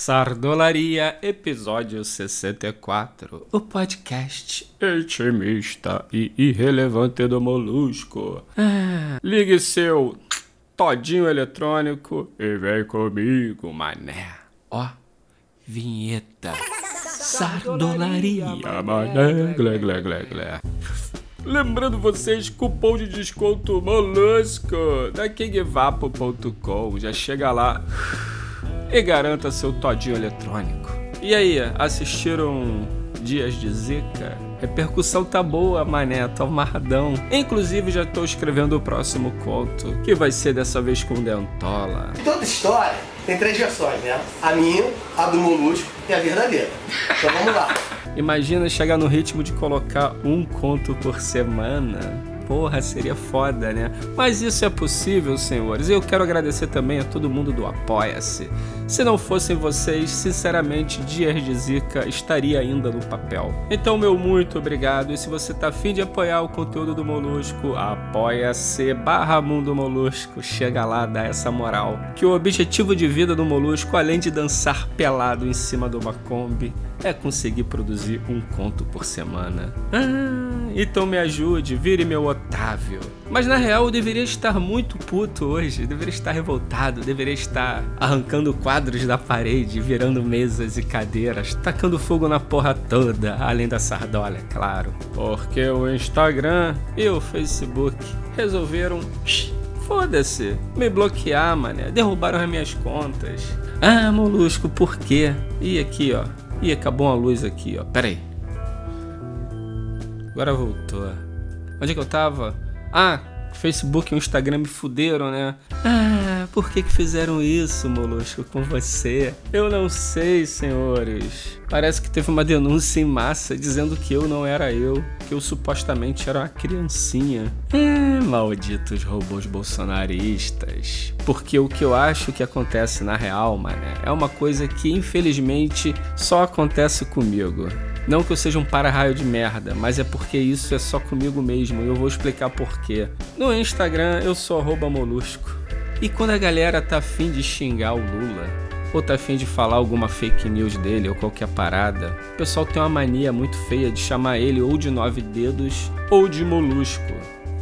Sardolaria, episódio 64. O podcast intimista e irrelevante do Molusco. Ah, ligue seu todinho eletrônico e vem comigo, mané. Ó, vinheta. Sardolaria, mané. Glé, glé, glé, glé. Lembrando vocês, cupom de desconto Molusco da KingVapo.com. Já chega lá e garanta seu todinho eletrônico. E aí, assistiram Dias de Zica? Repercussão tá boa, mané, tô amarradão. Inclusive, já tô escrevendo o próximo conto, que vai ser dessa vez com Dentola. Toda história tem três versões, né? A minha, a do Molusco e a verdadeira. Então vamos lá. Imagina chegar no ritmo de colocar um conto por semana porra, seria foda, né? Mas isso é possível, senhores. E eu quero agradecer também a todo mundo do Apoia-se. Se não fossem vocês, sinceramente, Dias de Zica estaria ainda no papel. Então, meu muito obrigado. E se você tá afim de apoiar o conteúdo do Molusco, apoia-se barra Mundo Molusco. Chega lá, dá essa moral. Que o objetivo de vida do Molusco, além de dançar pelado em cima de uma Kombi, é conseguir produzir um conto por semana. Ah, então me ajude, vire meu Mas na real eu deveria estar muito puto hoje, deveria estar revoltado, deveria estar arrancando quadros da parede, virando mesas e cadeiras, tacando fogo na porra toda, além da sardola, claro. Porque o Instagram e o Facebook resolveram foda-se, me bloquear, mané. Derrubaram as minhas contas. Ah, molusco, por quê? E aqui, ó. Ih, acabou uma luz aqui, ó. Pera aí. Agora voltou. Onde é que eu tava? Ah, Facebook e o Instagram me fuderam, né? Ah, por que que fizeram isso, Molusco, com você? Eu não sei, senhores. Parece que teve uma denúncia em massa dizendo que eu não era eu, que eu supostamente era uma criancinha. É, malditos robôs bolsonaristas. Porque o que eu acho que acontece na real, mané, é uma coisa que infelizmente só acontece comigo. Não que eu seja um para-raio de merda, mas é porque isso é só comigo mesmo e eu vou explicar porquê. No Instagram eu sou molusco. E quando a galera tá afim de xingar o Lula, ou tá afim de falar alguma fake news dele ou qualquer parada, o pessoal tem uma mania muito feia de chamar ele ou de nove dedos ou de molusco.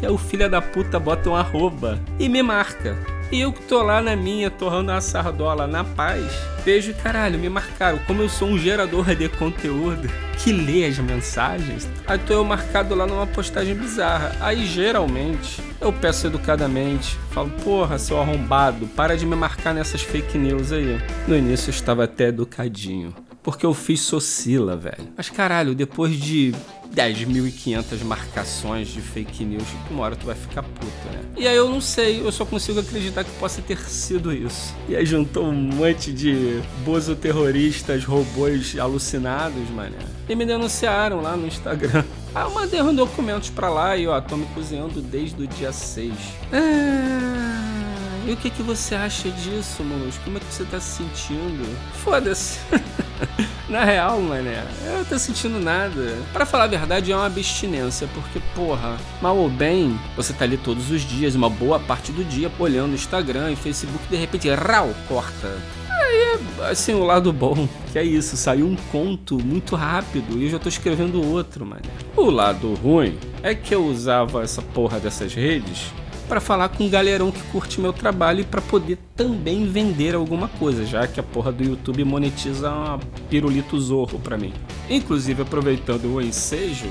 E aí o filho da puta bota um arroba e me marca. E eu que tô lá na minha, torrando a sardola na paz, vejo, caralho, me marcaram. Como eu sou um gerador de conteúdo que lê as mensagens, aí tô eu marcado lá numa postagem bizarra. Aí geralmente eu peço educadamente, falo, porra, seu arrombado, para de me marcar nessas fake news aí. No início eu estava até educadinho porque eu fiz Socila, velho. Mas caralho, depois de 10.500 marcações de fake news, uma hora tu vai ficar puta, né? E aí eu não sei, eu só consigo acreditar que possa ter sido isso. E aí juntou um monte de bozo terroristas, robôs alucinados, mané. E me denunciaram lá no Instagram. Aí eu mandei uns documentos pra lá e ó, tô me cozinhando desde o dia 6. Ah, e o que, que você acha disso, Molusco? Como é que você tá se sentindo? Foda-se. Na real, mané, eu não tô sentindo nada. Para falar a verdade, é uma abstinência, porque, porra, mal ou bem, você tá ali todos os dias, uma boa parte do dia, olhando Instagram e Facebook, de repente, rau, corta. Aí assim, o lado bom, que é isso, saiu um conto muito rápido e eu já tô escrevendo outro, mané. O lado ruim é que eu usava essa porra dessas redes para falar com um galerão que curte meu trabalho e para poder também vender alguma coisa, já que a porra do YouTube monetiza uma pirulito zorro para mim. Inclusive, aproveitando o ensejo,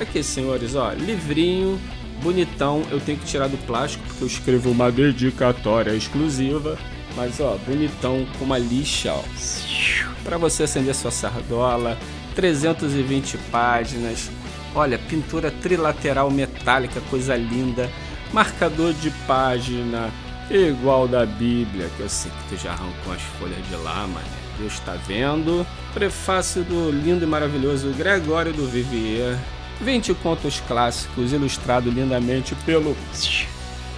aqui senhores, ó, livrinho, bonitão, eu tenho que tirar do plástico porque eu escrevo uma dedicatória exclusiva, mas ó, bonitão com uma lixa, ó, para você acender sua sardola, 320 páginas, olha, pintura trilateral metálica, coisa linda marcador de página igual da Bíblia, que eu sei que tu já arrancou as folhas de lá, mas Deus está vendo. Prefácio do lindo e maravilhoso Gregório do Vivier. 20 contos clássicos, ilustrado lindamente pelo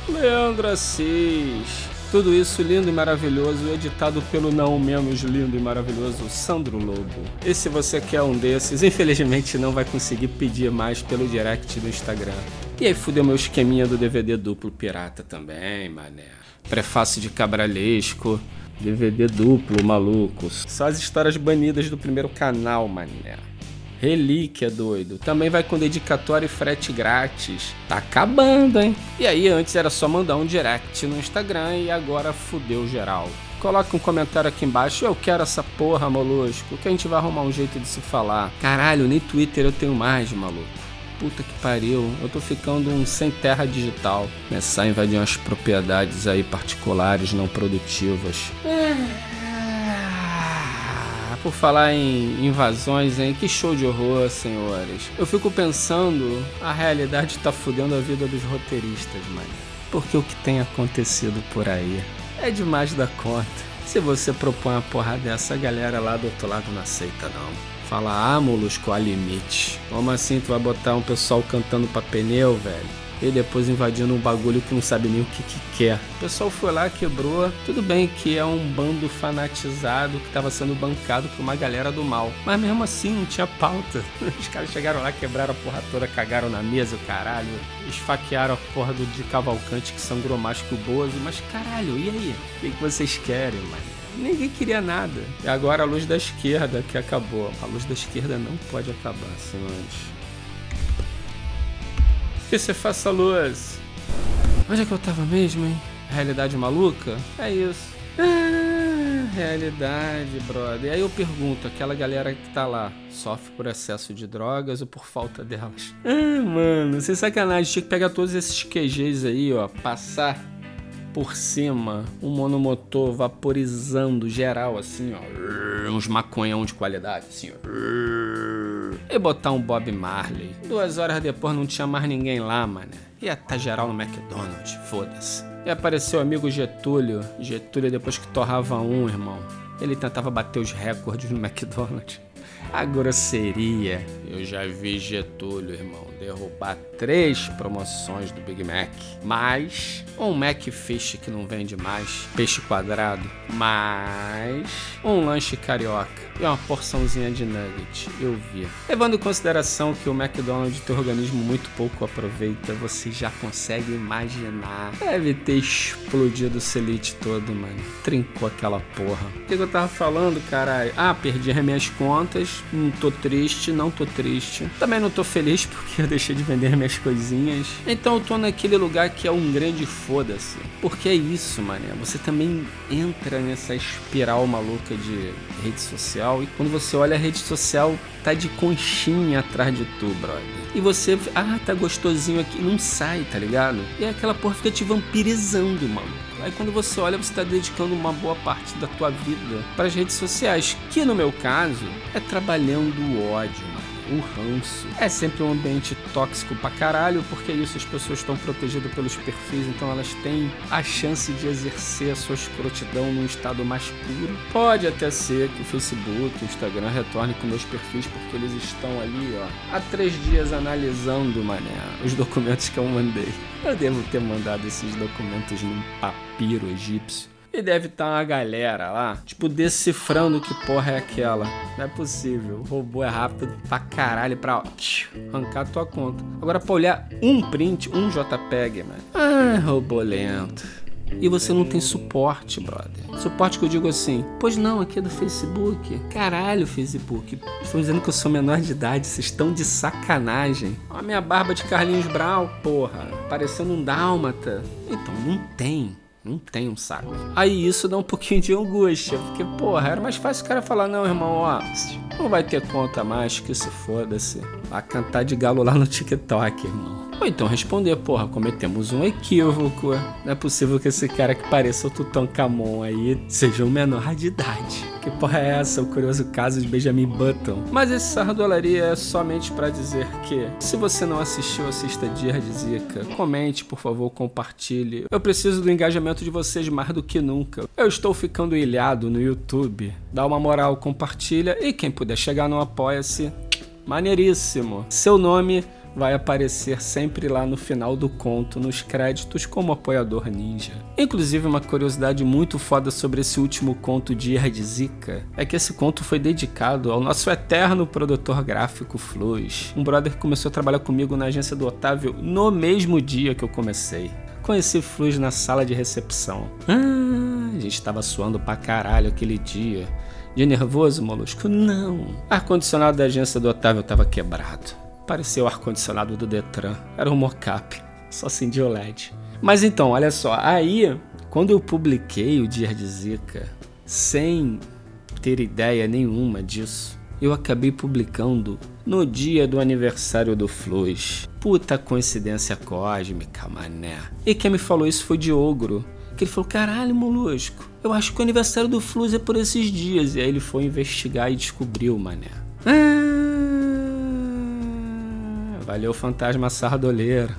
Leandro Assis. Tudo isso lindo e maravilhoso, editado pelo não menos lindo e maravilhoso Sandro Lobo. E se você quer um desses, infelizmente não vai conseguir pedir mais pelo direct do Instagram. E aí fudeu meu esqueminha do DVD duplo pirata também, mané. Prefácio de cabralesco, DVD duplo, maluco. Só as histórias banidas do primeiro canal, mané. Relíquia, doido. Também vai com dedicatório e frete grátis. Tá acabando, hein? E aí, antes era só mandar um direct no Instagram e agora fudeu geral. Coloca um comentário aqui embaixo. Eu quero essa porra, molusco. Que a gente vai arrumar um jeito de se falar. Caralho, nem Twitter eu tenho mais, maluco. Puta que pariu. Eu tô ficando um sem terra digital. Começar a invadir umas propriedades aí particulares não produtivas. Ah, por falar em invasões, hein? Que show de horror, senhores. Eu fico pensando, a realidade tá fudendo a vida dos roteiristas, mano. Porque o que tem acontecido por aí é demais da conta. Se você propõe uma porra dessa, a galera lá do outro lado não aceita não. Fala, ah, molusco, há limite. Como assim tu vai botar um pessoal cantando pra pneu, velho? E depois invadindo um bagulho que não sabe nem o que, que quer. O pessoal foi lá, quebrou. Tudo bem que é um bando fanatizado que estava sendo bancado por uma galera do mal. Mas mesmo assim não tinha pauta. Os caras chegaram lá, quebraram a porra toda, cagaram na mesa, caralho. Esfaquearam a porra do de Cavalcante que sangrou mais que o Bozo. Mas caralho, e aí? O que vocês querem, mano? Ninguém queria nada. E agora a luz da esquerda que acabou. A luz da esquerda não pode acabar, senhores que você faça luz. Onde é que eu tava mesmo, hein? Realidade maluca? É isso. Ah, realidade, brother. E aí eu pergunto, aquela galera que tá lá, sofre por excesso de drogas ou por falta delas? Ah, mano, sem sacanagem, tinha que pegar todos esses QGs aí, ó, passar por cima um monomotor vaporizando geral, assim, ó. Uns maconhão de qualidade, assim, ó. E botar um Bob Marley. Duas horas depois não tinha mais ninguém lá, mané. Ia tá geral no McDonald's, foda-se. E apareceu o amigo Getúlio. Getúlio depois que torrava um, irmão. Ele tentava bater os recordes no McDonald's. A grosseria. Eu já vi Getúlio, irmão, derrubar três promoções do Big Mac. Mais um Mac Fish que não vende mais, peixe quadrado. Mais um lanche carioca e uma porçãozinha de nugget. Eu vi. Levando em consideração que o McDonald's tem organismo muito pouco aproveita, você já consegue imaginar. Deve ter explodido o celite todo, mano. Trincou aquela porra. O que, que eu tava falando, caralho? Ah, perdi as minhas contas. Não tô triste, não tô triste. Também não tô feliz porque eu deixei de vender minhas coisinhas. Então eu tô naquele lugar que é um grande foda-se. Porque é isso, mané. Você também entra nessa espiral maluca de rede social e quando você olha a rede social tá de conchinha atrás de tu, brother. E você, ah, tá gostosinho aqui, não sai, tá ligado? E aquela porra fica te vampirizando, mano. Aí quando você olha, você está dedicando uma boa parte da tua vida para as redes sociais, que no meu caso é trabalhando o ódio, o ranço. É sempre um ambiente tóxico pra caralho, porque isso as pessoas estão protegidas pelos perfis, então elas têm a chance de exercer a sua escrotidão num estado mais puro. Pode até ser que o Facebook, o Instagram retorne com meus perfis, porque eles estão ali, ó, há três dias analisando, mané, os documentos que eu mandei. Eu devo ter mandado esses documentos num papiro egípcio. E deve estar tá uma galera lá, tipo, decifrando que porra é aquela. Não é possível. O robô é rápido pra caralho pra ó, arrancar tua conta. Agora, pra olhar um print, um JPEG, mano. Ah, robô lento. E você não tem suporte, brother. Suporte que eu digo assim, pois não, aqui é do Facebook. Caralho, Facebook. Estão dizendo que eu sou menor de idade, vocês estão de sacanagem. Olha a minha barba de Carlinhos Brown, porra. Parecendo um dálmata. Então, não tem. Não tem um saco. Aí isso dá um pouquinho de angústia, porque, porra, era mais fácil o cara falar: não, irmão, ó, não vai ter conta mais, que se foda-se. Vai cantar de galo lá no TikTok, irmão. Ou então responder, porra, cometemos um equívoco. Não é possível que esse cara que pareça o Tutankhamon aí seja um menor de idade. Que porra é essa? O curioso caso de Benjamin Button. Mas esse Sardolaria é somente para dizer que, se você não assistiu, assista Dia de Zica. Comente, por favor, compartilhe. Eu preciso do engajamento de vocês mais do que nunca. Eu estou ficando ilhado no YouTube. Dá uma moral, compartilha. E quem puder chegar no Apoia-se, maneiríssimo. Seu nome vai aparecer sempre lá no final do conto, nos créditos, como apoiador ninja. Inclusive, uma curiosidade muito foda sobre esse último conto de Zika é que esse conto foi dedicado ao nosso eterno produtor gráfico Flux, um brother que começou a trabalhar comigo na agência do Otávio no mesmo dia que eu comecei. Conheci Flux na sala de recepção. Ah, a gente tava suando pra caralho aquele dia. De nervoso, molusco? Não. Ar-condicionado da agência do Otávio tava quebrado. Parecia o ar-condicionado do Detran. Era um mocap. Só acendia o LED. Mas então, olha só. Aí, quando eu publiquei o Dia de Zika, sem ter ideia nenhuma disso, eu acabei publicando no dia do aniversário do Flux. Puta coincidência cósmica, mané. E quem me falou isso foi Diogro. Que ele falou: caralho, molusco, eu acho que o aniversário do Flux é por esses dias. E aí ele foi investigar e descobriu, mané. Ah, valeu, fantasma sardoleiro.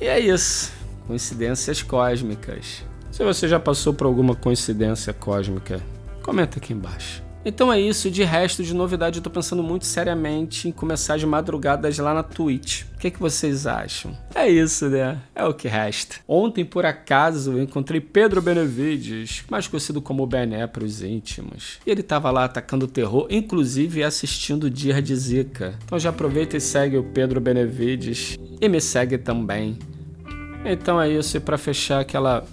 E é isso. Coincidências cósmicas. Se você já passou por alguma coincidência cósmica, comenta aqui embaixo. Então é isso, de resto, de novidade, eu tô pensando muito seriamente em começar as madrugadas lá na Twitch. O que, que vocês acham? É isso, né? É o que resta. Ontem, por acaso, eu encontrei Pedro Benevides, mais conhecido como Bené para os íntimos. E ele tava lá atacando o terror, inclusive assistindo o Dia de Zika. Então já aproveita e segue o Pedro Benevides e me segue também. Então é isso, e para fechar aquela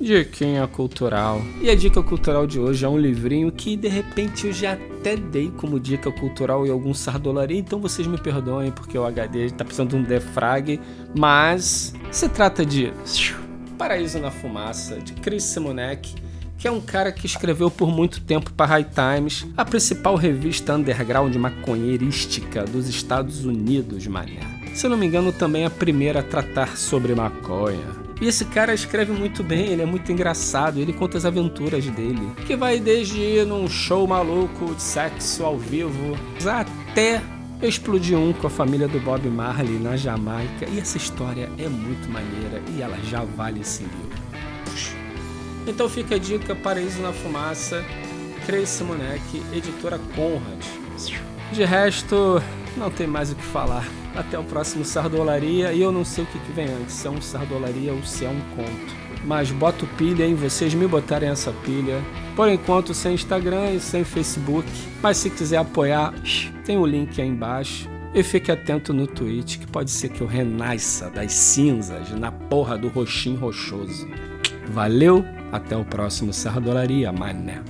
Diquinha cultural. E a dica cultural de hoje é um livrinho que de repente eu já até dei como dica cultural em algum sardolaria, então vocês me perdoem porque o HD tá precisando de um defrag, mas se trata de Paraíso na Fumaça, de Chris Simonek, que é um cara que escreveu por muito tempo para High Times, a principal revista underground maconheirística dos Estados Unidos, mané. Se não me engano, também a primeira a tratar sobre maconha. E esse cara escreve muito bem, ele é muito engraçado, ele conta as aventuras dele. Que vai desde ir num show maluco de sexo ao vivo até explodir um com a família do Bob Marley na Jamaica. E essa história é muito maneira e ela já vale esse livro. Então fica a dica: Paraíso na Fumaça, Crazy Simonek, editora Conrad. De resto, não tem mais o que falar. Até o próximo Sardolaria. E eu não sei o que, que vem antes, se é um Sardolaria ou se é um conto. Mas boto pilha em vocês me botarem essa pilha. Por enquanto sem Instagram e sem Facebook. Mas se quiser apoiar, tem o link aí embaixo. E fique atento no Twitch, que pode ser que eu renasça das cinzas na porra do roxinho rochoso. Valeu, até o próximo Sardolaria, mané.